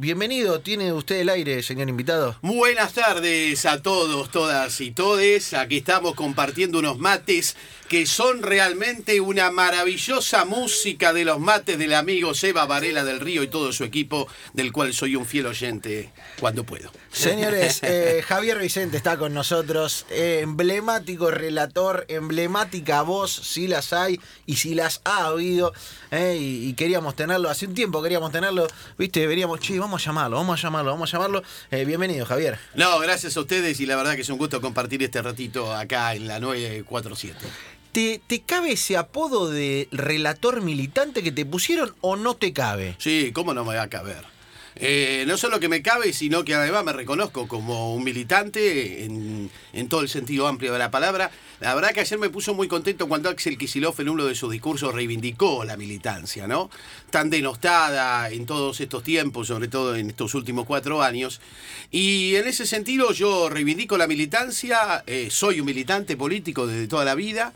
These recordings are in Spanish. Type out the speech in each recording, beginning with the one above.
Bienvenido, tiene usted el aire, señor invitado. Buenas tardes a todos, todas y todes. Aquí estamos compartiendo unos mates que son realmente una maravillosa música de los mates del amigo Seba Varela del Río y todo su equipo, del cual soy un fiel oyente cuando puedo. Señores, eh, Javier Vicente está con nosotros, eh, emblemático relator, emblemática voz, si las hay y si las ha habido, eh, y, y queríamos tenerlo, hace un tiempo queríamos tenerlo, viste, che, vamos a llamarlo, vamos a llamarlo, vamos a llamarlo. Eh, bienvenido, Javier. No, gracias a ustedes y la verdad que es un gusto compartir este ratito acá en la 947. ¿Te, ¿Te cabe ese apodo de relator militante que te pusieron o no te cabe? Sí, ¿cómo no me va a caber? Eh, no solo que me cabe, sino que además me reconozco como un militante en, en, todo el sentido amplio de la palabra. La verdad que ayer me puso muy contento cuando Axel Kicillof en uno de sus discursos reivindicó la militancia, ¿no? Tan denostada en todos estos tiempos, sobre todo en estos últimos cuatro años. Y en ese sentido yo reivindico la militancia, eh, soy un militante político desde toda la vida.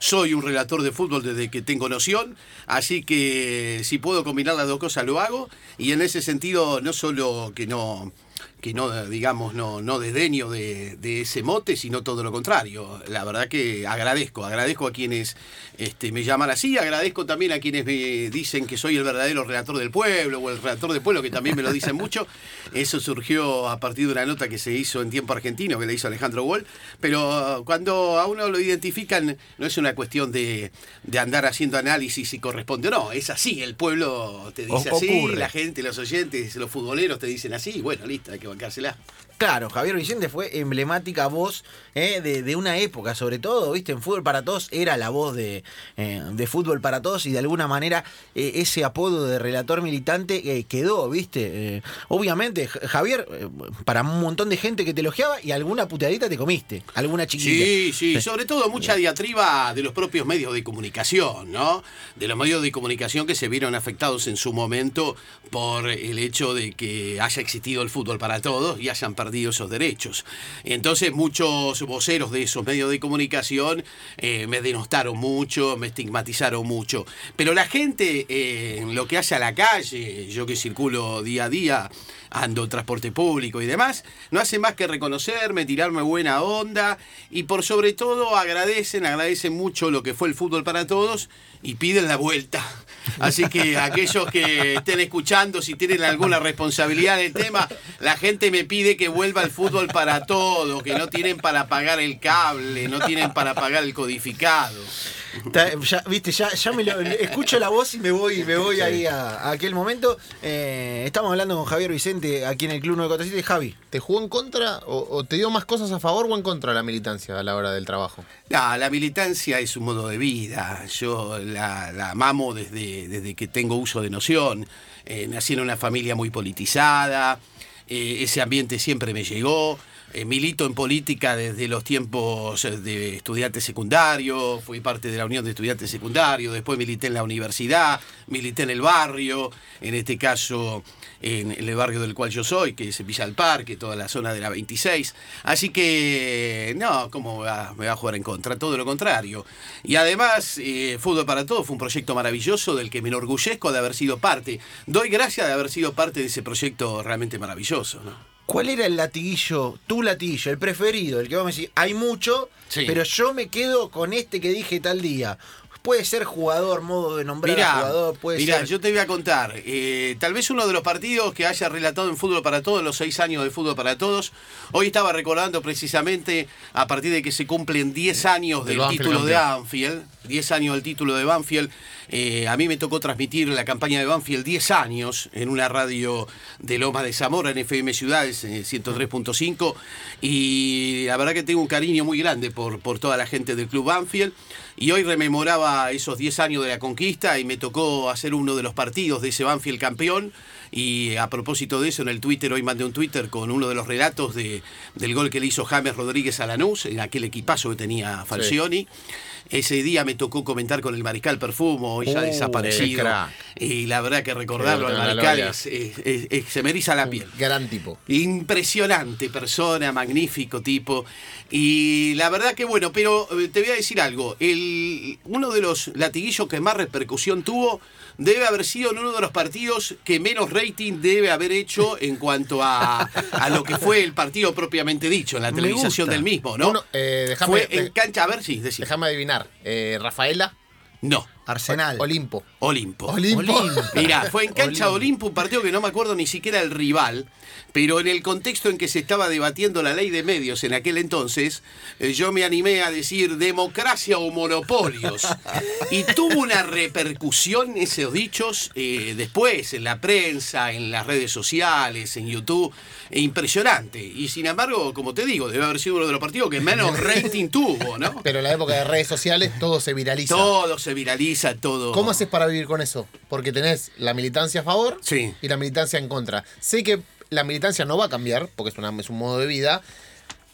Soy un relator de fútbol desde que tengo noción, así que si puedo combinar las dos cosas lo hago. Y en ese sentido, no solo que no que no, digamos, no, no desdeño de, de, ese mote, sino todo lo contrario. La verdad que agradezco, agradezco a quienes este, me llaman así, agradezco también a quienes me dicen que soy el verdadero relator del pueblo o el relator del pueblo, que también me lo dicen mucho. Eso surgió a partir de una nota que se hizo en tiempo argentino, que le hizo Alejandro Wall. Pero cuando a uno lo identifican, no es una cuestión de, de andar haciendo análisis si corresponde o no, es así, el pueblo te dice O- así, ocurre. la gente, los oyentes, los futboleros te dicen así, bueno, listo, hay que bancársela. Claro, Javier Vicente fue emblemática voz eh, de, de una época, sobre todo, viste, en Fútbol para Todos era la voz de, eh, de Fútbol para Todos y de alguna manera eh, ese apodo de relator militante quedó, viste. Obviamente, Javier, para un montón de gente que te elogiaba y alguna puteadita te comiste, alguna chiquita. Sí, sí, sobre todo mucha diatriba de los propios medios de comunicación, ¿no? De los medios de comunicación que se vieron afectados en su momento por el hecho de que haya existido el fútbol para todos y hayan perdido esos derechos. Entonces muchos voceros de esos medios de comunicación eh, me denostaron mucho, me estigmatizaron mucho. Pero la gente, eh, en lo que hace a la calle, yo que circulo día a día, ando en transporte público y demás, no hace más que reconocerme, tirarme buena onda y por sobre todo agradecen, agradecen mucho lo que fue el fútbol para todos y piden la vuelta. Así que aquellos que estén escuchando, si tienen alguna responsabilidad en el tema, la gente me pide que vuelva el fútbol para todos, que no tienen para pagar el cable, no tienen para pagar el codificado. Ya, viste, ya, ya me lo, escucho la voz y me voy, me voy ahí a, a aquel momento. Eh, estamos hablando con Javier Vicente aquí en el Club 947. Javi, ¿Te jugó en contra o, o te dio más cosas a favor o en contra de la militancia a la hora del trabajo? No, la militancia es un modo de vida. Yo la, la mamo desde, desde que tengo uso de noción. Eh, nací en una familia muy politizada. Eh, ese ambiente siempre me llegó. Eh, milito en política desde los tiempos eh, de estudiante secundario, fui parte de la Unión de Estudiantes Secundarios, después milité en la universidad, milité en el barrio, en este caso en el barrio del cual yo soy, que es Villa del Parque, toda la zona de la 26. Así que, no, ¿cómo me va, a jugar en contra? Todo lo contrario. Y además, Fútbol para Todos fue un proyecto maravilloso del que me enorgullezco de haber sido parte. Doy gracias de haber sido parte de ese proyecto realmente maravilloso. ¿No? ¿cuál era el latiguillo, tu latiguillo, el preferido? El que vamos a decir, hay mucho, Sí. pero yo me quedo con este que dije tal día. Puede ser jugador, modo de nombrar a jugador, puede mirá, ser. yo te voy a contar. eh, tal vez uno de los partidos que haya relatado en Fútbol para Todos, los seis años de Fútbol para Todos. Hoy estaba recordando precisamente a partir de que se cumplen 10 años Del título de campeón. Banfield. 10 años del título de Banfield. Eh, a mí me tocó transmitir la campaña de Banfield 10 años en una radio de Loma de Zamora, en FM Ciudades, eh, 103.5. Y la verdad que tengo un cariño muy grande por, por toda la gente del Club Banfield. Y hoy rememoraba esos 10 años de la conquista y me tocó hacer uno de los partidos de ese Banfield campeón. Y a propósito de eso, en el Twitter, hoy mandé un Twitter con uno de los relatos de, del gol que le hizo James Rodríguez a Lanús, en aquel equipazo que tenía Falcioni. Ese día me tocó comentar con el Mariscal Perfumo, hoy ya Uh, desaparecido. Y la verdad que recordarlo al Mariscal es- es- se me eriza la piel. Gran tipo. Impresionante persona, magnífico tipo. Y la verdad que bueno, pero eh, te voy a decir algo. El, uno de los latiguillos que más repercusión tuvo debe haber sido en uno de los partidos que menos rating debe haber hecho en cuanto a, a lo que fue el partido propiamente dicho, en la televisación del mismo, ¿no? Uno, eh, déjame- fue en cancha, a ver si. Déjame adivinar. Eh, Rafaela. No, Arsenal. Olimpo. Olimpo. Olimpo. Olimpo. Mirá, fue en cancha Olimpo. Olimpo un partido que no me acuerdo ni siquiera el rival, pero en el contexto en que se estaba debatiendo la ley de medios en aquel entonces, eh, yo me animé a decir democracia o monopolios. Y tuvo una repercusión esos dichos eh, después en la prensa, en las redes sociales, en YouTube, e impresionante. Y sin embargo, como te digo, debe haber sido uno de los partidos que menos rating tuvo, ¿no? Pero en la época de redes sociales todo se viraliza. Todo se viraliza, todo. ¿Cómo haces para vivir con eso? Porque tenés la militancia a favor Sí. y la militancia en contra. Sé que la militancia no va a cambiar, porque es, una, es un modo de vida,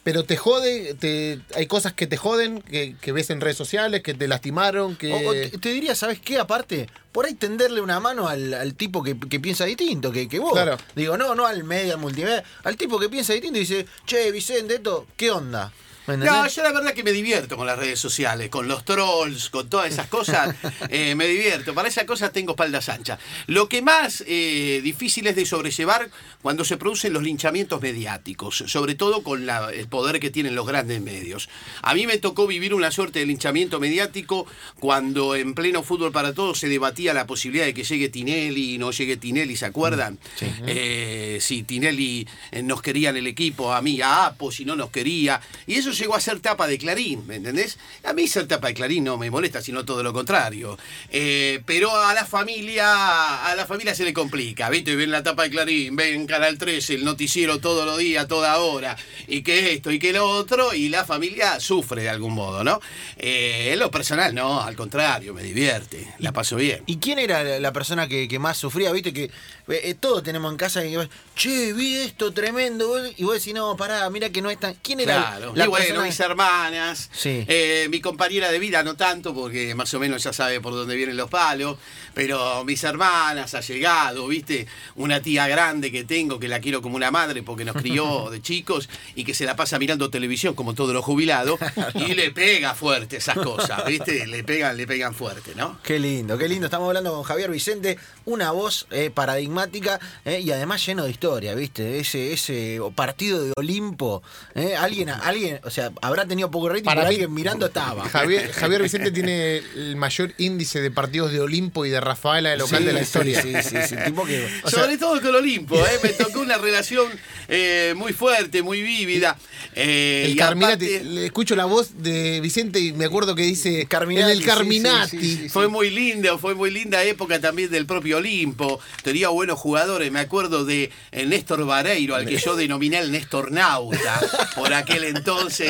pero te jode, te, hay cosas que te joden, que, que ves en redes sociales, que te lastimaron, que... O- o te, te diría, ¿sabes qué? Aparte, por ahí tenderle una mano al, al tipo que, que piensa distinto, que, que vos. Claro. Digo, no, no al medio, al multimedia, al tipo que piensa distinto y dice, che, Vicente, esto, ¿qué onda? ¿Me No, yo la verdad que me divierto con las redes sociales, con los trolls, con todas esas cosas, eh, me divierto. Para esas cosas tengo espaldas anchas. Lo que más eh, difícil es de sobrellevar cuando se producen los linchamientos mediáticos, sobre todo con la- el poder que tienen los grandes medios. A mí me tocó vivir una suerte de linchamiento mediático cuando en pleno fútbol para todos se debatía la posibilidad de que llegue Tinelli y no llegue Tinelli, ¿se acuerdan? Eh, si Tinelli nos quería en el equipo, a mí, a Apo, si no nos quería. Y eso llegó a ser tapa de Clarín, ¿me entendés? A mí ser tapa de Clarín no me molesta, sino todo lo contrario. Eh, pero a la familia, a la familia se le complica, ¿viste? Ven la tapa de Clarín, ven Canal 13, el noticiero todos los días, toda hora, y que esto y que lo otro, y la familia sufre de algún modo, ¿no? Eh, en lo personal, no, al contrario, me divierte, la paso bien. ¿Y quién era la- persona que, que más sufría? Viste que eh, todos tenemos en casa que che, vi esto tremendo. Y vos decís, no, pará, mira que no es tan. ¿Quién era Claro, la bueno, mis hermanas, Sí. eh, mi compañera de vida no tanto, porque más o menos ya sabe por dónde vienen los palos, pero mis hermanas ha llegado, viste, una tía grande que tengo, que la quiero como una madre porque nos crió de chicos y que se la pasa mirando televisión como todos los jubilados, y le pega fuerte esas cosas, viste, le pegan, le pegan fuerte, ¿no? Qué lindo, qué lindo. Estamos hablando con Javier Vicente, una voz eh, paradigmática eh, y además lleno de historia, ¿viste? Ese, ese partido de Olimpo. alguien, alguien, o sea, habrá tenido poco rating, Para pero mí- alguien mirando estaba. Javier, Javier Vicente tiene el mayor índice de partidos de Olimpo y de Rafaela de local Sí, de la historia. Sí, sí, sí. Tipo que. O sea- Sobre todo con Olimpo, ¿eh? me tocó una relación eh, muy fuerte, muy vívida. eh, El Carminati, aparte- le escucho la voz de Vicente y me acuerdo que dice Carminati, en el Carminati. sí, sí, sí, sí. Fue muy linda, fue muy linda época también del propio Olimpo. Tenía buenos jugadores, me acuerdo de Néstor Vareiro, al que yo denominé el Néstor Nauta por aquel entonces,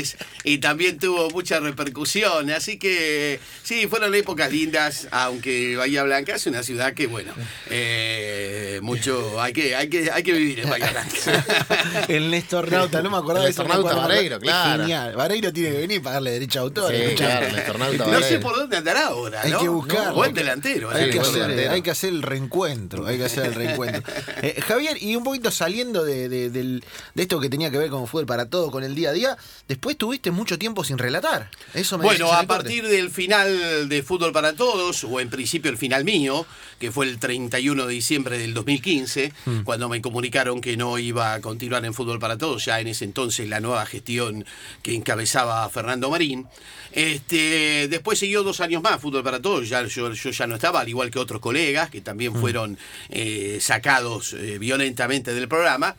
y también tuvo mucha repercusión. Así que sí, fueron épocas lindas, aunque Bahía Blanca es una ciudad que, bueno, eh, mucho hay que, hay que, hay que vivir en Bahía Blanca. El Néstor Nauta, no me acordaba de eso. Néstor. Vareiro, Es claro. Genial. Vareiro tiene que venir y pagarle derecho a autor. Sí, claro, Néstor Nauta No sé por dónde andará ahora, Hay ¿no? que buscarlo. Buen delantero. Hay, ¿eh? que buen hacer, delantero. hay que hacer el reencuentro, hay que hacer el reencuentro. Eh, Javier, y un poquito saliendo de, de- de esto que tenía que ver con fútbol para todo, con el día a día, después tuviste mucho tiempo sin relatar. Eso me Bueno, a corte. partir del final de Fútbol para Todos, o en principio el final mío, que fue el 31 de diciembre del 2015, Mm. cuando me comunicaron que no iba a continuar en Fútbol para Todos, ya en ese entonces la nueva gestión que encabezaba Fernando Marín. Este, después siguió dos años más Fútbol para Todos, ya, yo, yo ya no estaba, al igual que otros colegas que también Mm. fueron eh, sacados eh, violentamente del programa.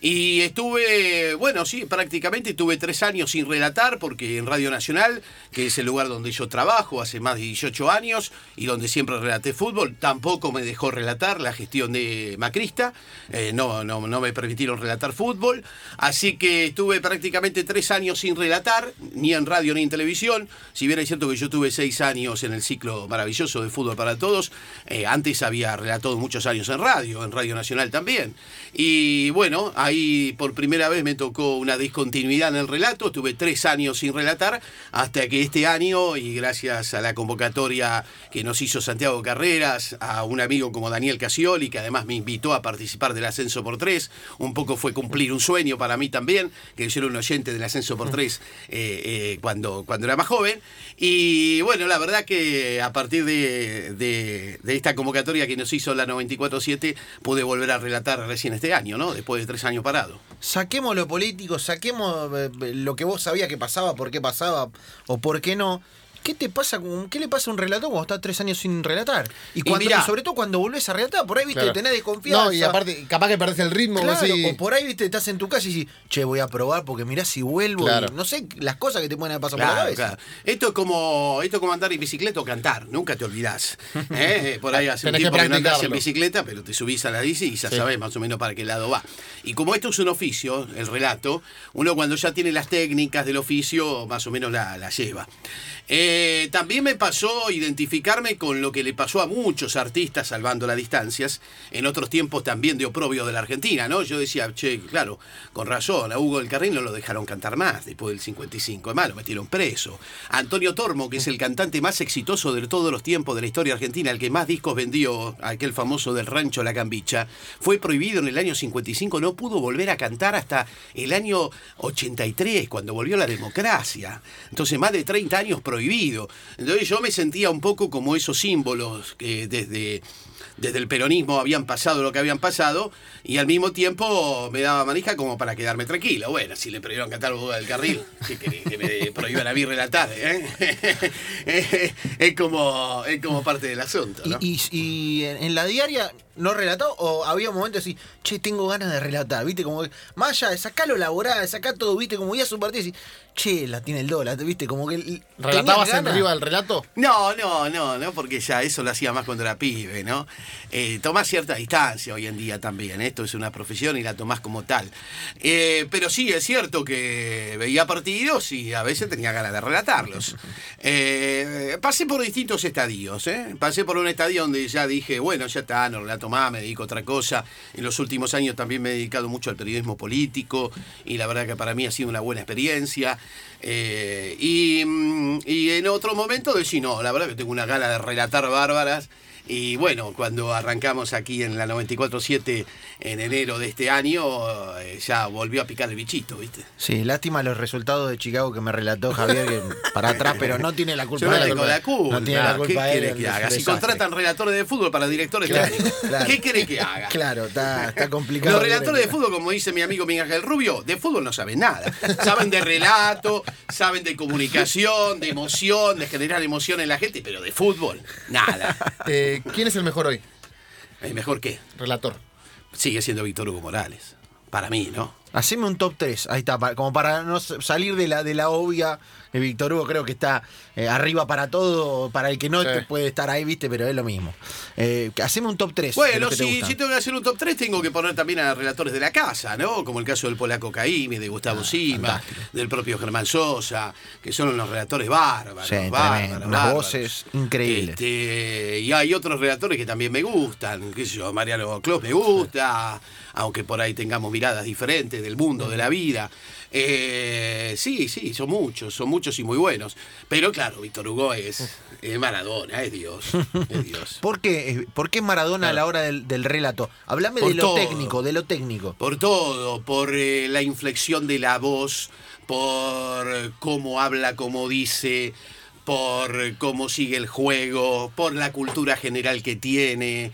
Y estuve, bueno, sí, prácticamente tuve tres años sin relatar, porque en Radio Nacional, que es el lugar donde yo trabajo hace más de 18 años y donde siempre relaté fútbol, tampoco me dejó relatar la gestión de Macrista, eh, no, no, no me permitieron relatar fútbol, así que estuve prácticamente tres años sin relatar, ni en radio ni en televisión, si bien es cierto que yo tuve seis años en el ciclo maravilloso de fútbol para todos, eh, antes había relatado muchos años en radio, en Radio Nacional también, y bueno, ahí por primera vez me tocó una discontinuidad en el relato, tuve tres años sin relatar, hasta que este año, y gracias a la convocatoria que nos hizo Santiago Carreras, a un amigo como Daniel Casioli, que además me invitó a participar del Ascenso por Tres, un poco fue cumplir un sueño para mí también, que yo era un oyente del Ascenso por Tres eh, eh, cuando, cuando era más joven. Y bueno, la verdad que a partir de- de esta convocatoria que nos hizo la 94-7, pude volver a relatar recién este año, ¿no? Después de tres años parado. Saquemos lo político, saquemos eh, lo que vos sabías que pasaba, por qué pasaba o por qué no. ¿Qué te pasa con, qué le pasa a un relator cuando estás tres años sin relatar? Y, cuando, mirá. y sobre todo cuando volvés a relatar, por ahí viste, Claro. tenés desconfianza. No, y aparte, capaz que perdés el ritmo. Claro, o por ahí viste, estás en tu casa y dices, che, voy a probar porque mirá si vuelvo. Claro. y no sé, las cosas que te pueden pasado por la cabeza. claro. Esto es como esto es como andar en bicicleta o cantar, nunca te olvidás. ¿eh? Por ahí hace un que tiempo que no andás en bicicleta, pero te subís a la bici y ya Sí. sabés más o menos para qué lado va. Y como esto es un oficio, el relato, uno cuando ya tiene las técnicas del oficio, más o menos la, la lleva. Eh, también me pasó identificarme con lo que le pasó a muchos artistas, salvando las distancias, en otros tiempos también de oprobio de la Argentina, ¿no? Yo decía, che, claro, con razón, a Hugo del Carril no lo dejaron cantar más después del 55, además lo metieron preso. Antonio Tormo, que es el cantante más exitoso de todos los tiempos de la historia argentina, el que más discos vendió, aquel famoso del rancho La Cambicha, fue prohibido en el año 55, no pudo volver a cantar hasta el año 83, cuando volvió la democracia. Entonces, más de 30 años prohibido. Entonces, yo me sentía un poco como esos símbolos que desde, desde el peronismo habían pasado lo que habían pasado, y al mismo tiempo me daba manija como para quedarme tranquilo. Bueno, si le prohibieron cantar Boda del Carril, que me prohíban a mí relatar. ¿eh? es, como, es como parte del asunto. ¿no? Y, y- y en en la diaria no relató o había momentos así, che, tengo ganas de relatar, viste, como que, más allá de sacar lo laboral, de sacar todo, viste, como ya su partido y decís, che, la tiene el dólar, viste, como que. ¿Relatabas en arriba del relato? No, no, no, no, porque ya eso lo hacía más cuando era pibe, ¿no? Eh, tomás cierta distancia hoy en día también, esto es una profesión y la tomás como tal. Eh, pero sí, es cierto que veía partidos y a veces tenía ganas de relatarlos. Eh, pasé por distintos estadios, ¿eh? Pasé por un estadio donde ya dije, bueno, ya está, no relato más, me dedico a otra cosa. En los últimos años también me he dedicado mucho al periodismo político y la verdad que para mí ha sido una buena experiencia. Eh, y, mm, y en otro momento decir, no, la verdad que tengo una gana de relatar bárbaras. Y bueno, cuando arrancamos aquí en la 94.7 en enero de este año, eh, ya volvió a picar el bichito, ¿viste? Sí, lástima los resultados de Chicago que me relató Javier que para atrás, pero no tiene la culpa Yo no de tengo la culpa. No tiene la ¿Qué culpa quiere él, que haga? Si contratan relatores de fútbol para directores Claro, técnicos, claro. ¿qué quiere que haga? Claro, está, está complicado. Los relatores de fútbol, como dice mi amigo Miguel Ángel Rubio, de fútbol no saben nada. Saben de relato, saben de comunicación, de emoción, de generar emoción en la gente, pero de fútbol, nada. Eh, ¿Quién es el mejor hoy? ¿Es mejor que? Relator. Sigue siendo Víctor Hugo Morales. Para mí, ¿no? Haceme un top 3, ahí está, como para no salir de la, de la obvia. Eh, Víctor Hugo creo que está eh, arriba para todo, para el que no Sí. te puede estar ahí, viste, pero es lo mismo. Eh, haceme un top 3. Bueno, si, si tengo que hacer un top 3, tengo que poner también a relatores de la casa, ¿no? Como el caso del polaco Caimi, de Gustavo Sima, Ah, fantástico. del propio Germán Sosa, que son unos relatores bárbaros. Sí, bárbaros, tremendo, unas bárbaros. voces increíbles. Este, y hay otros relatores que también me gustan, qué sé yo, Mariano Clos me gusta, aunque por ahí tengamos miradas diferentes del mundo, de la vida. Eh, sí, sí, son muchos, son muchos y muy buenos. Pero claro, Víctor Hugo es, es Maradona, es Dios, es Dios. ¿Por qué, ¿Por qué Maradona a la hora del, del relato? Hablame Por de lo todo. técnico, de lo técnico. Por todo, por eh, la inflexión de la voz, por cómo habla, cómo dice, por cómo sigue el juego, por la cultura general que tiene.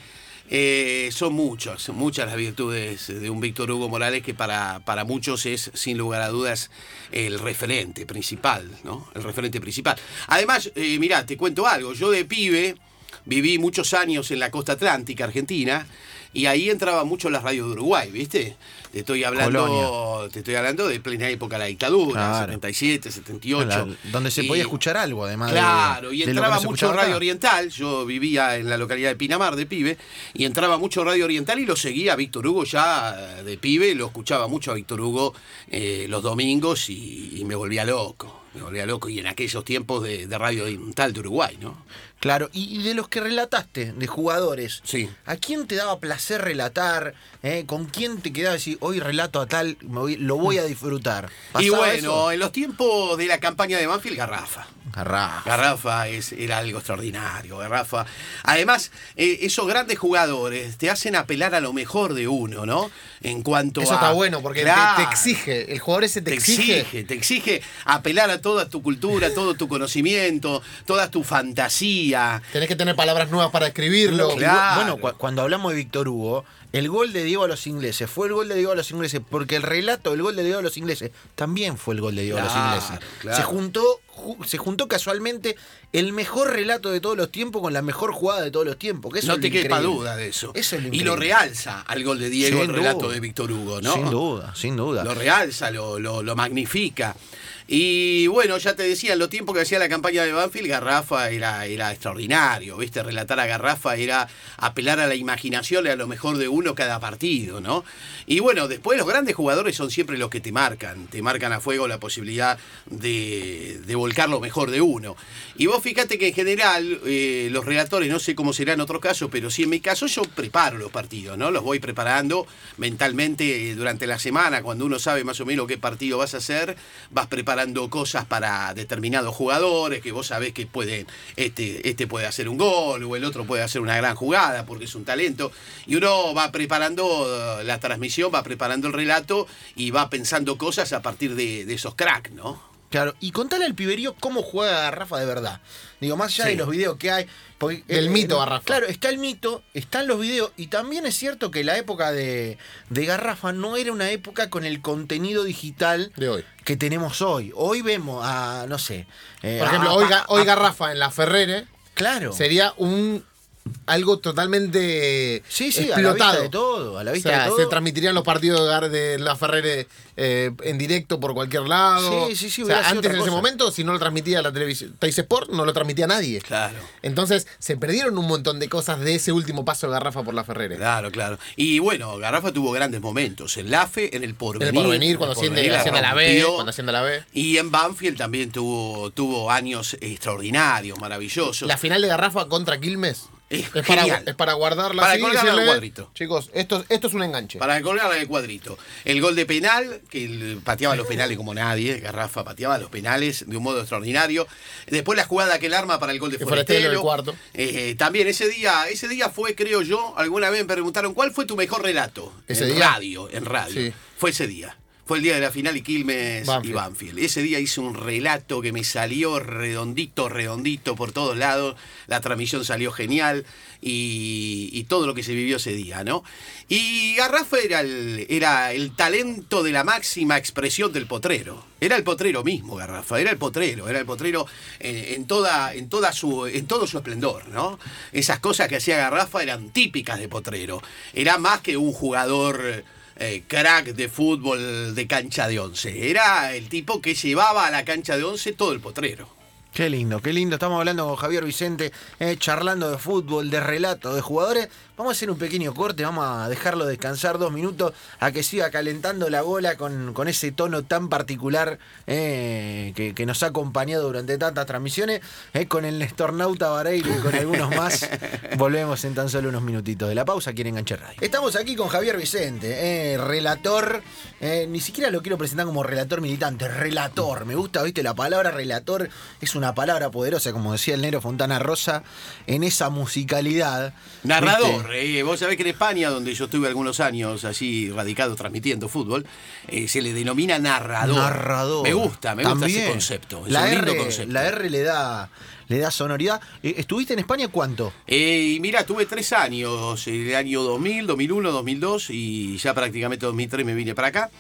Eh, son muchas, muchas las virtudes de un Víctor Hugo Morales que para, para muchos es, sin lugar a dudas, el referente principal, ¿no? El referente principal. Además, eh, mirá, te cuento algo. Yo de pibe viví muchos años en la costa atlántica argentina y ahí entraba mucho la radio de Uruguay, ¿viste? Te estoy hablando, Colonia. te estoy hablando de plena época de la dictadura, Claro. 77, 78. La- donde se Y- podía escuchar algo, además. de- Claro, y de entraba mucho Radio acá. Oriental. Yo vivía en la localidad de Pinamar de pibe, y entraba mucho Radio Oriental y lo seguía a Víctor Hugo ya de pibe, lo escuchaba mucho a Víctor Hugo eh, los domingos y, y me volvía loco. Me volvía loco. Y en aquellos tiempos de, de Radio Oriental de Uruguay, ¿no? Claro, y, y de los que relataste, de jugadores, Sí. ¿a quién te daba placer relatar? ¿Eh? ¿Con quién te quedabas decir, hoy relato a tal, me voy- lo voy a disfrutar? Y ¿Pasaba bueno, eso? en los tiempos de la campaña de Banfield, Garrafa. Garrafa. Garrafa es, era algo extraordinario, Garrafa. Además, eh, esos grandes jugadores te hacen apelar a lo mejor de uno, ¿no? En cuanto Eso a... está bueno porque te, exige. El jugador ese te, Te exige. exige, te exige apelar a toda tu cultura, todo tu conocimiento, toda tu fantasía. Tenés que tener palabras nuevas para escribirlo. Claro. Bueno, cu- cuando hablamos de Víctor Hugo, el gol de Diego a los ingleses fue el gol de Diego a los ingleses, porque el relato del gol de Diego a los ingleses también fue el gol de Diego a los ingleses. claro. Se juntó ju- se juntó casualmente el mejor relato de todos los tiempos con la mejor jugada de todos los tiempos. Que eso no es te quepa duda de eso. Eso es lo y lo realza al gol de Diego, Sin el relato duda. de Víctor Hugo, ¿no? Sin duda, sin duda. Lo realza, lo, lo, lo magnifica. Y bueno, ya te decía, en los tiempos que hacía la campaña de Banfield, Garrafa era, era extraordinario, ¿viste? Relatar a Garrafa era apelar a la imaginación a lo mejor de uno cada partido, ¿no? Y bueno, después los grandes jugadores son siempre los que te marcan, te marcan a fuego la posibilidad de, de volcar lo mejor de uno. Y vos fíjate que en general eh, los relatores, no sé cómo será en otros casos, pero sí en mi caso yo preparo los partidos, ¿no? Los voy preparando mentalmente eh, durante la semana, cuando uno sabe más o menos qué partido vas a hacer, vas preparando cosas para determinados jugadores, que vos sabés que pueden, este, este puede hacer un gol, o el otro puede hacer una gran jugada, porque es un talento, y uno va preparando la transmisión, va preparando el relato y va pensando cosas a partir de esos cracks, ¿no? Claro, y contale al piberío cómo juega Garrafa de verdad. Digo, más allá Sí. de los videos que hay. porque, Del mito Garrafa. Claro, está el mito, están los videos, y también es cierto que la época de, de Garrafa no era una época con el contenido digital De hoy. que tenemos hoy. Hoy vemos a, no sé. eh, Por ejemplo, a- hoy, Ga- a- hoy Garrafa en la Ferrere Claro. sería un algo totalmente Sí, sí, a la explotado. vista de todo, a la O vista sea, de todo. se transmitirían los partidos de la Ferrere eh, en directo por cualquier lado. Sí, sí, sí, O sea, antes en ese momento, si no lo transmitía la televisión, Teis Sport no lo transmitía nadie. Claro. Entonces, se perdieron un montón de cosas de ese último paso de Garrafa por la Ferrere. Claro, claro. Y bueno, Garrafa tuvo grandes momentos. En la fe, en el En porvenir. el porvenir, cuando asciende, a la B, rompió. cuando asciende a la B. Y en Banfield también tuvo, tuvo años extraordinarios, maravillosos. La final de Garrafa contra Quilmes Es para, es para guardarla Para así colgarla cuadrito. Chicos, esto, esto es un enganche. Para colgarla en el cuadrito. El gol de penal, que pateaba los penales como nadie. Garrafa pateaba los penales de un modo extraordinario. Después la jugada que él arma para el gol de Que cuarto. Eh, también ese día, ese día fue, creo yo, alguna vez me preguntaron, ¿cuál fue tu mejor relato? ¿Ese en día? radio, en radio. Sí. Fue ese día. Fue el día de la final y Quilmes y Banfield. Banfield. Ese día hice un relato que me salió redondito, redondito por todos lados. La transmisión salió genial y, y todo lo que se vivió ese día, ¿no? Y Garrafa era el, era el talento de la máxima expresión del potrero. Era el potrero mismo, Garrafa. Era el potrero. Era el potrero en, en toda, en, toda su, en todo su esplendor, ¿no? Esas cosas que hacía Garrafa eran típicas de potrero. Era más que un jugador eh, crack de fútbol de cancha de once. Era el tipo que llevaba a la cancha de once todo el potrero. Qué lindo, qué lindo. Estamos hablando con Javier Vicente, eh, charlando de fútbol, de relato, de jugadores. Vamos a hacer un pequeño corte, vamos a dejarlo descansar dos minutos a que siga calentando la bola con, con ese tono tan particular eh, que, que nos ha acompañado durante tantas transmisiones, eh, con el Nestornauta Vareiro y con algunos más. Volvemos en tan solo unos minutitos de la pausa aquí en Enganche Radio. Estamos aquí con Javier Vicente, eh, relator, eh, ni siquiera lo quiero presentar como relator militante, relator. Me gusta, viste, la palabra relator es una palabra poderosa, como decía el negro Fontana Rosa, en esa musicalidad. Narrador, ¿viste? Vos sabés que en España, donde yo estuve algunos años allí radicado transmitiendo fútbol, eh, se le denomina narrador. Narrador. Me gusta, me gusta También. ese concepto. Es La un lindo R, concepto. la R le da, le da sonoridad. Eh, ¿Estuviste en España cuánto? Eh, y mira, tuve tres años, el año 2000, 2001, 2002 y ya prácticamente 2003 me vine para acá.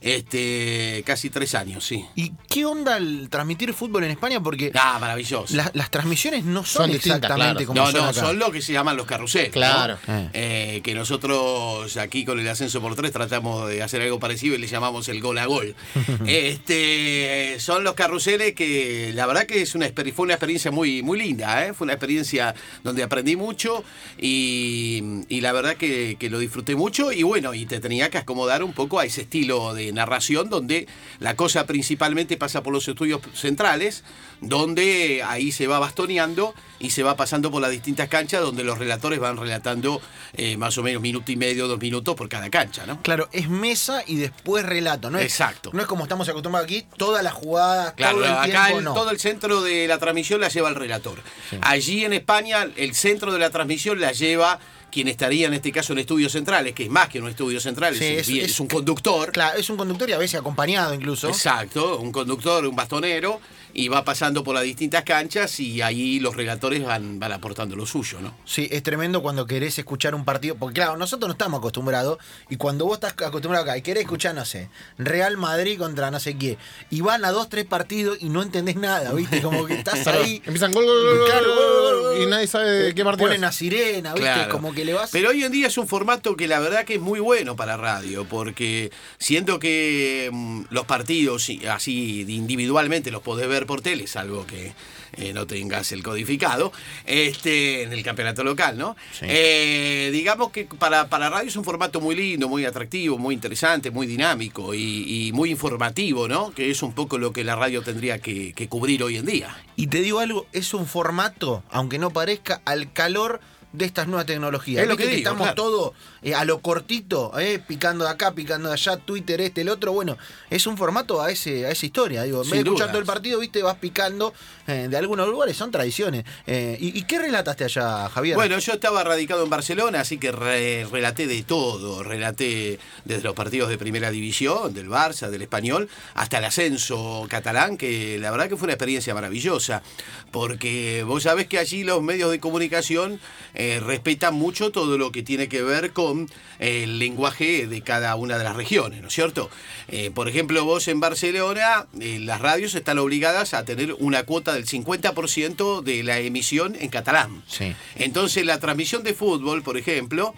Este, casi tres años, sí. ¿Y qué onda el transmitir fútbol en España? Porque Ah, maravilloso. la- las transmisiones no son, Son distintas, exactamente claro. como no, son no, acá. son lo que se llaman los carruseles. ¿no? Claro. Eh. Eh, que nosotros aquí con el ascenso por tres tratamos de hacer algo parecido y le llamamos el gol a gol. este, son los carruseles que la verdad que es una, fue una experiencia muy, muy linda, ¿eh? fue una experiencia donde aprendí mucho y, y la verdad que, que lo disfruté mucho y bueno, y te tenía que acomodar un poco a ese estilo de narración donde la cosa principalmente pasa por los estudios centrales, donde ahí se va bastoneando y se va pasando por las distintas canchas donde los relatores van relatando eh, más o menos minuto y medio, dos minutos por cada cancha, ¿no? Claro, es mesa y después relato, ¿no? Es, Exacto. No es como estamos acostumbrados aquí, todas las jugadas, Claro, todo el acá tiempo, el- no. todo el centro de la transmisión la lleva el relator. Allí en España, el centro de la transmisión la lleva quien estaría en este caso en estudios centrales, que es más que un estudio central, Sí, es, es- es es- un conductor. Claro, es un conductor y a veces acompañado incluso. Exacto, un conductor, un bastonero, y va pasando por las distintas canchas y ahí los relatores van, van aportando lo suyo, ¿no? Sí, es tremendo cuando querés escuchar un partido. Porque claro, nosotros no estamos acostumbrados. Y cuando vos estás acostumbrado acá y querés escuchar, no sé, Real Madrid contra no sé qué. Y van a dos, tres partidos y no entendés nada, ¿viste? Como que estás ahí. Empiezan gol, gol, gol, Claro, gol, y nadie sabe de qué partido. Ponen a sirena, ¿viste? Claro. Como que le vas. Pero hoy en día es un formato que la verdad que es muy bueno para radio, porque siento que mm, los partidos y- así individualmente los podés ver por tele, salvo que eh, no tengas el codificado, este, en el campeonato local, ¿no? Sí. Eh, digamos que para, para radio es un formato muy lindo, muy atractivo, muy interesante, muy dinámico y, y muy informativo, ¿no? Que es un poco lo que la radio tendría que, que cubrir hoy en día. Y te digo algo, es un formato, aunque no parezca, al calor de estas nuevas tecnologías. Es lo que digo, estamos claro. todo eh, a lo cortito, eh, picando de acá, picando de allá, Twitter, este, el otro. Bueno, es un formato a ese a esa historia. Digo, en vez de escuchar dudas. todo el partido, viste, vas picando eh, de algunos lugares, son tradiciones. ¿y, y qué relataste allá, Javier? Bueno, yo estaba radicado en Barcelona, así que re- relaté de todo. Relaté desde los partidos de primera división, del Barça, del Español, hasta el ascenso catalán, que la verdad que fue una experiencia maravillosa. Porque vos sabés que allí los medios de comunicación eh, respetan mucho todo lo que tiene que ver con el lenguaje de cada una de las regiones, ¿no es cierto? Eh, por ejemplo, vos en Barcelona, eh, las radios están obligadas a tener una cuota del 50% de la emisión en catalán. Sí. Entonces la transmisión de fútbol, por ejemplo,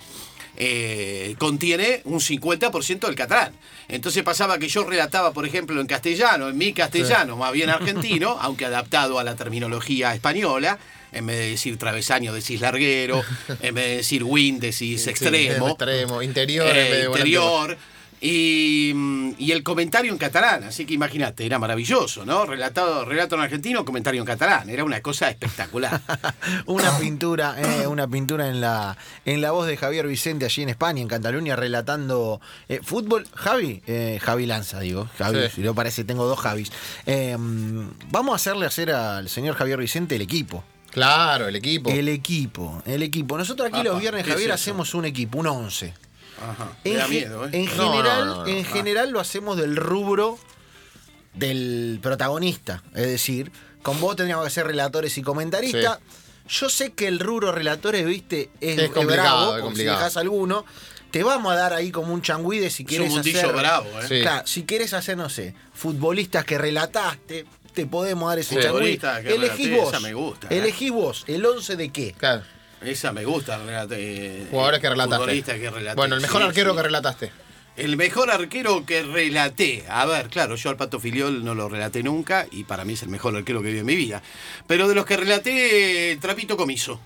eh, contiene un 50% del catalán. Entonces pasaba que yo relataba, por ejemplo, en castellano, en mi castellano, más bien argentino, aunque adaptado a la terminología española. En vez de decir travesaño, decís larguero. En vez de decir win, decís Sí, extremo. extremo, interior, en Eh, vez de volante. interior. Y, mm, y el comentario en catalán, así que imagínate, era maravilloso, ¿no? Relatado, relato en argentino, comentario en catalán, era una cosa espectacular. Una pintura, eh, una pintura en la en la voz de Javier Vicente allí en España, en Cataluña, relatando eh, fútbol. Javi, eh, Javi Lanza, digo. Javi, Sí. si no parece, tengo dos Javis. Eh, vamos a hacerle hacer al señor Javier Vicente el equipo. Claro, el equipo. El equipo, el equipo. Nosotros aquí los viernes, ¿qué es Javier, hacemos un equipo, un 11. Ajá. En, Me da miedo, ¿eh? en No, general, no, no, no. en general lo hacemos del rubro del protagonista. Es decir, con vos tendríamos que ser relatores y comentaristas. Yo sé que el rubro relatores, viste, es, Es complicado, bravo, es si dejás alguno, te vamos a dar ahí como un changuide si Es un quieres hacer. bravo, ¿eh? Sí. Claro, si quieres hacer, no sé, futbolistas que relataste, te podemos dar ese que Elegís vos. esa me gusta, ¿eh? Elegís vos, el 11 de qué. Claro. Esa me gusta, relate, Jugadores que relataste. Que. Bueno, el mejor sí, arquero sí. que relataste. El mejor arquero que relaté. A ver, claro, yo al Pato Filiol no lo relaté nunca y para mí es el mejor arquero que vi en mi vida. Pero de los que relaté, el Trapito Comiso.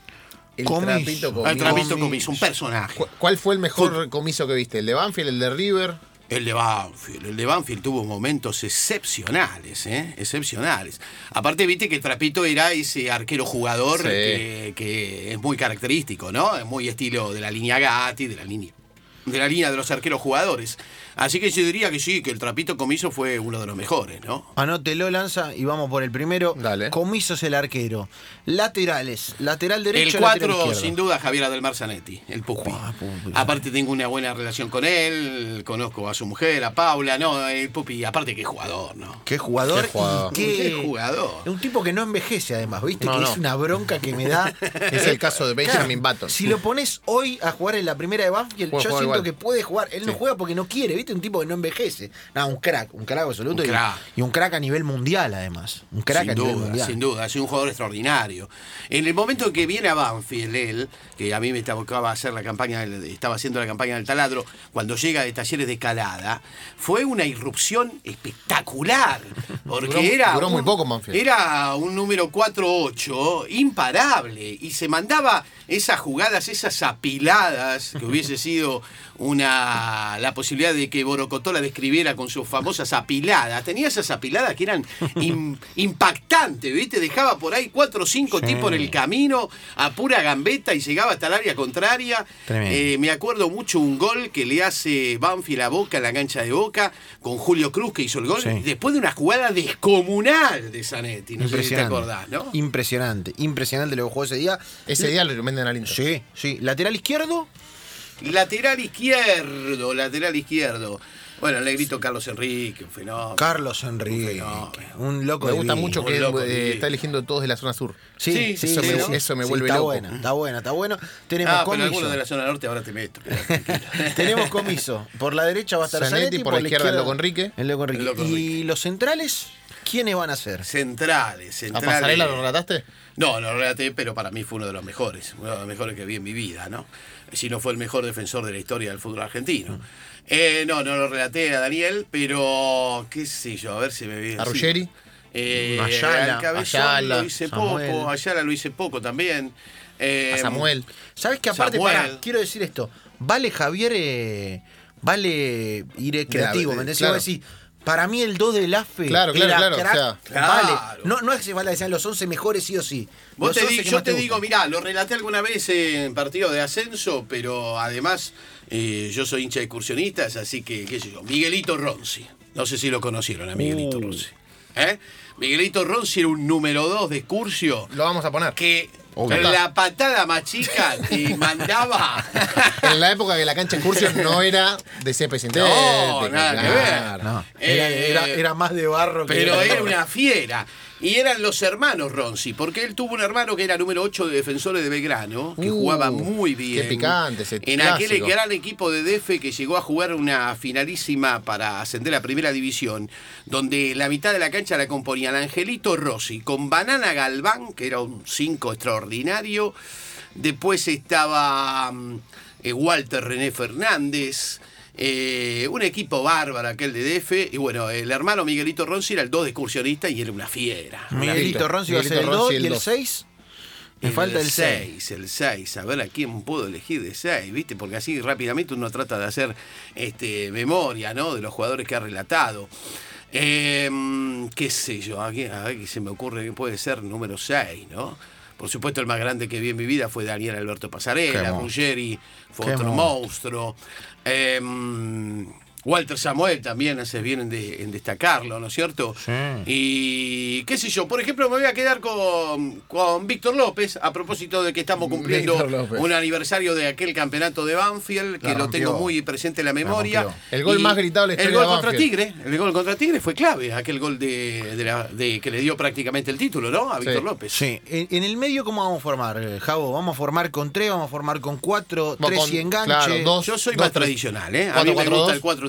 El Comiso. trapito El comiso. Trapito Comiso. Un personaje. ¿Cu- ¿Cuál fue el mejor comiso que viste? ¿El de Banfield, el de River? El de Banfield, el de Banfield tuvo momentos excepcionales, ¿eh? Excepcionales. Aparte, viste que Trapito era ese arquero jugador Sí. que, que es muy característico, ¿no? Es muy estilo de la línea Gatti, de la línea de la línea de los arqueros jugadores. Así que yo diría que sí, que el Trapito Comiso fue uno de los mejores, ¿no? Anótelo, Lanza, y vamos por el primero. Dale. Comisos el arquero. Laterales. Lateral derecho. El lateral 4, izquierdo. sin duda, Javier Adelmar Zanetti, el Pupi. Ah, Pupi. Aparte tengo una buena relación con él, conozco a su mujer, a Paula, no, el Pupi, aparte qué jugador, ¿no? Qué jugador. Qué jugador. y qué- Qué jugador. Un tipo que no envejece, además, ¿viste? No, que no. es una bronca que me da. Es el caso de Benjamin Claro, Button. Si lo pones hoy a jugar en la primera de Banfield, yo siento que puede jugar. Él no juega porque no quiere, ¿viste? Un tipo que no envejece. No, un crack, un crack absoluto. Un y- crack. Y, un crack a nivel mundial, además. Un crack sin a nivel duda, mundial. sin duda, es un jugador extraordinario. En el momento que viene a Banfield, él, que a mí me tocaba hacer la campaña, estaba haciendo la campaña del taladro, cuando llega de talleres de calada, fue una irrupción espectacular. Porque Duró- era. duró muy un- poco Banfield. Era un número 4-8 imparable. Y se mandaba esas jugadas, esas apiladas, que hubiese sido una la posibilidad de que Borocotola describiera con sus famosas apiladas. Tenía esas apiladas que eran im- impactantes, ¿viste? Dejaba por ahí cuatro o cinco Sí. tipos en el camino a pura gambeta y llegaba hasta el área contraria. Tremendo. Eh, me acuerdo mucho un gol que le hace Banfield a Boca en la cancha de Boca con Julio Cruz que hizo el gol Sí. después de una jugada descomunal de Zanetti. No sé si te Impresionante. acordás, ¿no? Impresionante, impresionante lo que jugó ese día. Ese día lo venden al Inter. Sí, sí. Lateral izquierdo. Lateral izquierdo, lateral izquierdo. Bueno, el negrito Carlos Enrique, un fenómeno. Carlos Enrique. fenómeno. Un loco Me gusta mucho Un que loco eh, está eligiendo todos de la zona sur. Sí, Sí, sí, eso sí, me- sí. eso me Sí, vuelve está loco. Buena, está buena, está bueno. Tenemos Ah, pero comiso. algunos de la zona norte ahora te meto. Tenemos comiso. Por la derecha va a estar Zanetti, Zanetti, por la izquierda el Loco Enrique. El Loco Enrique. El Loco Y Enrique. los centrales, ¿quiénes van a ser? Centrales, ¿A centrales. Pasarela lo relataste? No, no lo relaté, pero para mí fue uno de los mejores, uno de los mejores que vi en mi vida, ¿no? Si no fue el mejor defensor de la historia del fútbol argentino. Eh, no, no lo relaté a Daniel, pero qué sé yo, a ver si me viene. ¿A. Ruggeri? Eh, Ayala, Ayala, lo hice Samuel. poco, Ayala lo hice poco también. Eh, A Samuel. ¿Sabes qué? Aparte, Samuel. pará, quiero decir esto. Vale Javier, eh, vale ir creativo, de- ¿me entendés? claro. Para mí el 2 del AFE Claro, claro, era claro, crack, o sea, Claro. vale. No, no es que se vale decir los 11 mejores sí o sí. Vos te 11 di- yo te, digo, mirá, lo relaté alguna vez en partido de ascenso, pero además eh, yo soy hincha de excursionistas, así que, qué sé yo, Miguelito Ronzi. No sé si lo conocieron a Miguelito Uh. Ronzi. ¿Eh? Miguelito Ronzi era un número 2 de excursio Lo vamos a poner. que Obvio. la patada más chica te mandaba. En la época que la cancha excursión no era de césped sintético. No, nada que ver. claro. No, era, Eh, era- era más de barro que Pero era una fiera. Y eran los hermanos Ronzi, porque él tuvo un hermano que era número 8 de defensores de Belgrano, que Uh, jugaba muy bien. qué picante ese En clásico. aquel gran equipo de DF que llegó a jugar una finalísima para ascender a primera división, donde la mitad de la cancha la componían Angelito Rossi, con Banana Galván, que era un 5 extraordinario. Después estaba mm, eh, Walter René Fernández. Eh, un equipo bárbaro aquel de DF. Y bueno, el hermano Miguelito Ronzi era el 2 de excursionista y era una fiera. Miguelito Ronzi va a ser el Miguelito 2 Ronzi, y el el dos. 6. Me falta el 6. 6. El 6. A ver a quién puedo elegir de 6, ¿viste? Porque así rápidamente uno trata de hacer este, memoria, ¿no? De los jugadores que ha relatado. Eh, qué sé yo, a quién- a ver qué se me ocurre que puede ser número 6, ¿no? Por supuesto, el más grande que vi en mi vida fue Daniel Alberto Pasarela. Ruggeri fue Qué otro monstruo. monstruo. Eh, Walter Samuel también hace bien en, de- en destacarlo, ¿no es cierto? Sí. Y qué sé yo, por ejemplo, me voy a quedar con, con Víctor López, a propósito de que estamos cumpliendo un aniversario de aquel campeonato de Banfield, que La lo rompió. tengo muy presente en la memoria. El gol Y más gritado de la El gol de contra. Tigre, el gol contra Tigre fue clave, aquel gol de, de la- de- que le dio prácticamente el título, ¿no? A Víctor Sí. López. Sí, en, en el medio, ¿cómo vamos a formar, eh, Javo? ¿Vamos a formar con 3, vamos a formar con 4, Vamos 3 con- y enganche? claro, dos. Yo soy Dos, más tres. tradicional, ¿eh? A mí me 4-4-2. gusta el 4-3-3.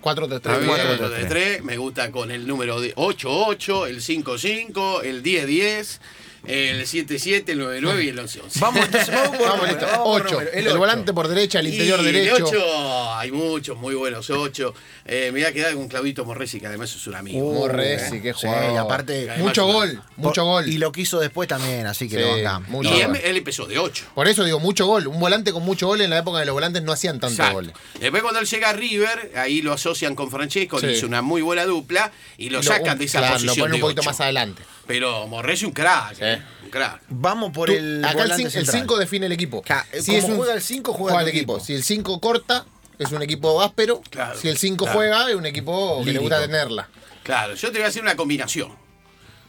4-3-3. A mí bien. el 4-3-3. 4-3-3 me gusta con el número de 8-8, el 5-5, el 10-10, el 7-7, el 9-9 y el 11-11. Vamos, entonces, vamos por Vamos, número, listo. vamos por 8. número. El, ocho. volante por derecha, el interior Y de derecho. 8, hay muchos muy buenos 8. me voy a quedar con Claudito Morresi, que además es un amigo. Uh, Morresi, qué sí, jugador. y aparte, Mucho gol, mucho gol. Y lo quiso después también, así que Sí, lo bancamos. y él, él empezó de 8. Por eso digo, mucho gol. Un volante con mucho gol en la época de los volantes no hacían tanto Exacto. gol. Después cuando él llega a River, ahí lo asocian con Francesco, le Sí. hizo una muy buena dupla y lo Y sacan un- de esa claro, posición Lo ponen un poquito ocho. más adelante. Pero Morresi un crack, Sí. Eh, un. Vamos por Tú- el acá el volante cin- el central. 5 define el equipo. Claro, como juega el cinco, juega el tu equipo. equipo. Si el 5 corta, es un equipo áspero. Claro, si el 5 claro. juega, es un equipo que le Lírico. gusta tenerla. Claro, yo te voy a hacer una combinación.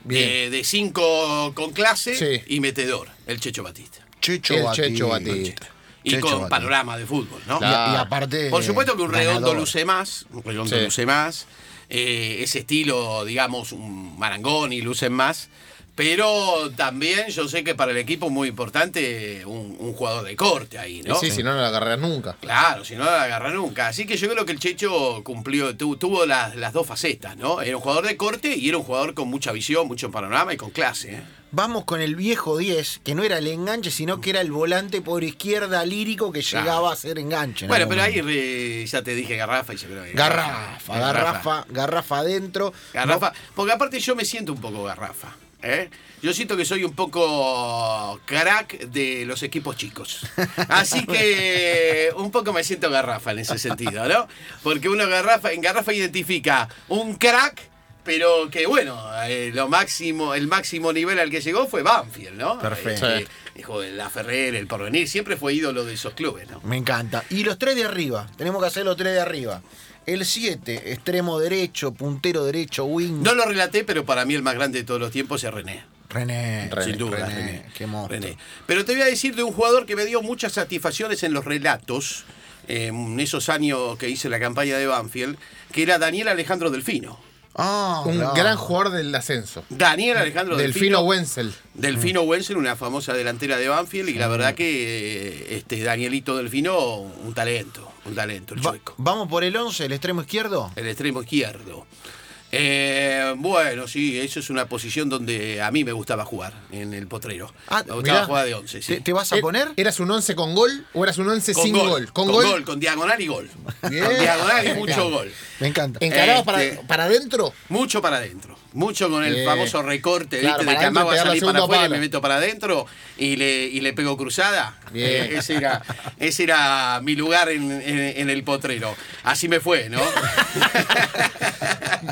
Bien. De, de cinco con clase Sí. y metedor, el Checho Batista. Checho El Batista. Checho Batista. Y Checho con Batista. panorama de fútbol, ¿no? Y, Claro. y aparte. Por supuesto que un redondo ganador. luce más, un redondo Sí. luce más, eh, ese estilo, digamos, un marangón y lucen más, Pero también yo sé que para el equipo es muy importante un, un jugador de corte ahí, ¿no? Sí, si no, no la agarrarás nunca. Claro, si no la agarra nunca. Así que yo creo que el Checho cumplió, tu- tuvo las, las dos facetas, ¿no? Era un jugador de corte y era un jugador con mucha visión, mucho panorama y con clase. ¿eh? Vamos con el viejo 10, que no era el enganche, sino que era el volante por izquierda lírico que Claro. llegaba a ser enganche. en Bueno, pero ahí momento. ya te dije garrafa y yo creo que. Garrafa, garrafa, garrafa adentro. Garrafa. Porque aparte yo me siento un poco garrafa. ¿Eh? Yo siento que soy un poco crack de los equipos chicos. Así que un poco me siento garrafa en ese sentido, ¿no? Porque uno garrafa, en garrafa identifica un crack, pero que bueno, eh, lo máximo, el máximo nivel al que llegó fue Banfield, ¿no? Perfecto. Eh, Hijo de la Ferrer, el porvenir, siempre fue ídolo de esos clubes, ¿no? Me encanta. Y los tres de arriba, tenemos que hacer los tres de arriba. El 7, extremo derecho, puntero derecho, wing. No lo relaté, pero para mí el más grande de todos los tiempos es René. René, Sin duda, René, René. Qué monstruo. René. Pero te voy a decir de un jugador que me dio muchas satisfacciones en los relatos, eh, en esos años que hice la campaña de Banfield, que era Daniel Alejandro Delfino. Ah, Un gran jugador del ascenso. Daniel Alejandro Delfino Delfino. Wenzel. Delfino Wenzel, una famosa delantera de Banfield, y la verdad que eh, este Danielito Delfino, un talento, un talento, el Va- chueco. Vamos por el 11, el extremo izquierdo. El extremo izquierdo. Eh, bueno, sí, eso es una posición donde a mí me gustaba jugar en el potrero. Ah, me gustaba mirá. jugar de 11, sí. ¿Te, te vas a Eh, poner? ¿Eras un 11 con gol o eras un 11 sin gol? Con, gol? con diagonal y gol. Bien. Con diagonal y mucho gol. Me encanta. ¿Encarado Este- para, para adentro? Mucho para adentro. Mucho con el Bien. famoso recorte, Claro, ¿viste? De para que amaba salir para afuera y me meto para adentro y le, y le pego cruzada. Bien. Eh, ese, era, ese era mi lugar en, en- en el potrero. Así me fue, ¿no?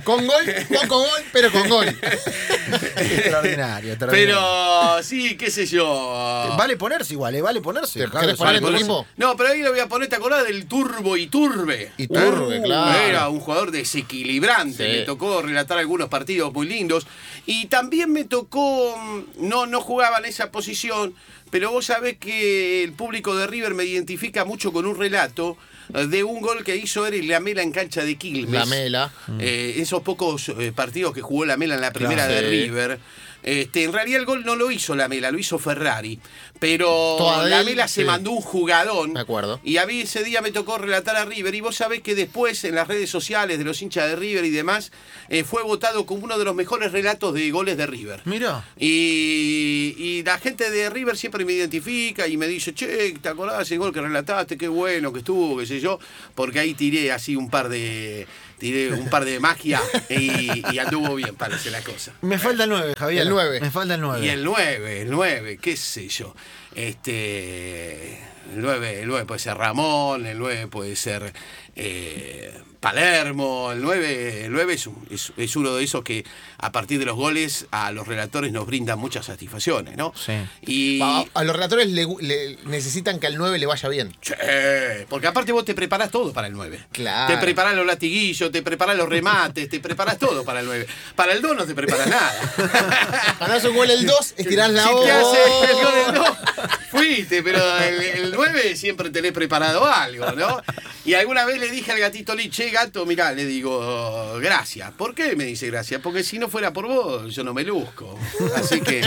Con gol, poco gol, pero con gol. extraordinario, extraordinario. Pero sí, qué sé yo. Vale ponerse igual, ¿eh? Vale ponerse. ¿Te Carlos. querés poner en tu mismo? No, pero ahí le voy a poner, ¿te acordás del Turbo Iturbe? Iturbe, Uh, claro. Era un jugador desequilibrante, Sí. me tocó relatar algunos partidos muy lindos. Y también me tocó, no, no jugaba en esa posición, pero vos sabés que el público de River me identifica mucho con un relato de un gol que hizo Eric Lamela en cancha de Quilmes. Lamela. Eh, esos pocos eh, partidos que jugó Lamela en la primera Claro. de. River. Este, en realidad el gol no lo hizo Lamela, lo hizo Ferrari. Pero de Lamela se sí. mandó un jugadón. Me acuerdo. Y a mí ese día me tocó relatar a River. Y vos sabés que después en las redes sociales de los hinchas de River y demás, eh, fue votado como uno de los mejores relatos de goles de River. Mira. Y, y la gente de River siempre me identifica y me dice, che, ¿te acordás ese gol que relataste? Qué bueno que estuvo, qué sé yo. Porque ahí tiré así un par de. Tiré un par de magia y, y anduvo bien, parece la cosa. Me falta el 9, Javier. El nueve. Me falta el 9. Y el 9, el 9, qué sé yo. Este. El 9, el 9 puede ser Ramón, el 9 puede ser eh, Palermo, el 9, el 9 es, un- es- es uno de esos que a partir de los goles a los relatores nos brindan muchas satisfacciones, ¿no? Sí. Y. A, a los relatores le, le- necesitan que al 9 le vaya bien. Che, porque aparte vos te preparás todo para el 9. Claro. Te preparás los latiguillos, te preparás los remates, te preparás todo para el 9. Para el 2 no te preparás nada. Ganás un gol el 2, estirás la si te hace el gol del dos, fuiste, pero el, el 9 siempre tenés preparado algo, ¿no? Y alguna vez le dije al gatito Lee, che, gato, mirá, le digo, gracias. ¿Por qué me dice gracias? Porque si no fuera por vos, yo no me luzco. Así que,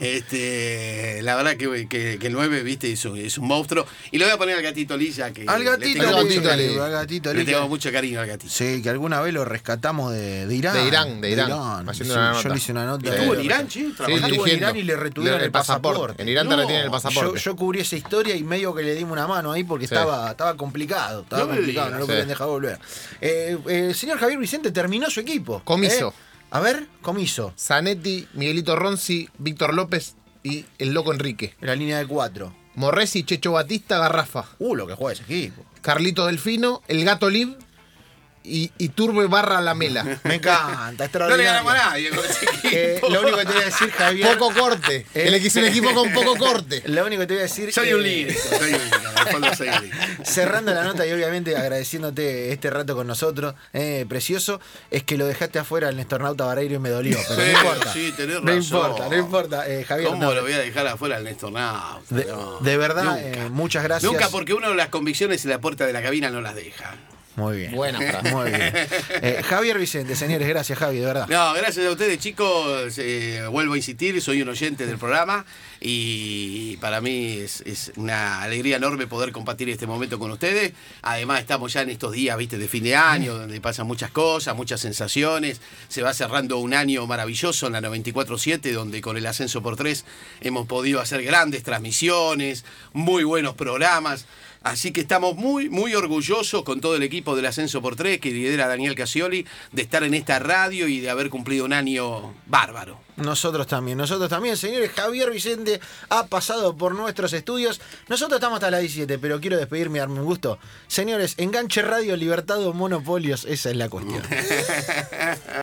este, la verdad que, que- que el 9, viste, es un, es un monstruo. Y le voy a poner al gatito ya que Al le gatito, tengo mucho gatito cariño. Lee. al gatito Le tengo mucho cariño al gatito. Sí, que alguna vez lo rescatamos de, de Irán. De Irán, de Irán, haciendo Sí, una Yo nota. le hice una nota. ¿Estuvo en Irán, che? Sí, Estuvo en. Irán y le retuvieron Le- el pasaporte. En Irán te No, retienen el Yo, pasaporte. yo cubrí esa historia y medio que le dimos una mano ahí porque Sí. estaba, estaba complicado. Estaba No complicado, no lo Sí. podían dejar volver. Eh, eh, señor Javier Vicente terminó su equipo. Comiso. ¿eh? A ver, comiso. Zanetti, Miguelito Ronzi, Víctor López y el loco Enrique. La línea de cuatro. Morresi, Checho Batista, Garrafa. Uh, lo que juega ese equipo. Carlito Delfino, el gato Lib y, y Turbe barra Lamela. Me encanta, No le extraordinario. ganamos a nadie con ese equipo. Eh, lo único que te voy a decir, Javier. Poco corte. Eh. El es un equipo con poco corte. Lo único que te voy a decir. Soy eh, un líder, soy un. Cerrando la nota y obviamente agradeciéndote este rato con nosotros, eh, precioso, es que lo dejaste afuera el Nestornauta Vareiro y me dolió, pero Sí, no importa. sí, tenés no razón. importa, no importa, eh, Javier. ¿Cómo no, lo voy a dejar afuera al Néstor Nauta? de, No, de verdad, eh, muchas gracias. Nunca porque uno las convicciones en la puerta de la cabina no las deja. Muy bien. Buena frase. Muy bien. Eh, Javier Vicente, señores, gracias Javi, de verdad. No, gracias a ustedes chicos, eh, vuelvo a insistir, soy un oyente del programa y para mí es, es una alegría enorme poder compartir este momento con ustedes. Además estamos ya en estos días, viste, de fin de año, donde pasan muchas cosas, muchas sensaciones. Se va cerrando un año maravilloso en la 94.7, donde con el ascenso por tres hemos podido hacer grandes transmisiones, muy buenos programas. Así que estamos muy, muy orgullosos con todo el equipo del Ascenso por Tres que lidera Daniel Casioli de estar en esta radio y de haber cumplido un año bárbaro. Nosotros también, nosotros también, señores. Javier Vicente ha pasado por nuestros estudios. Nosotros estamos hasta las 17, pero quiero despedirme darme un gusto. Señores, enganche radio, libertad o monopolios, esa es la cuestión.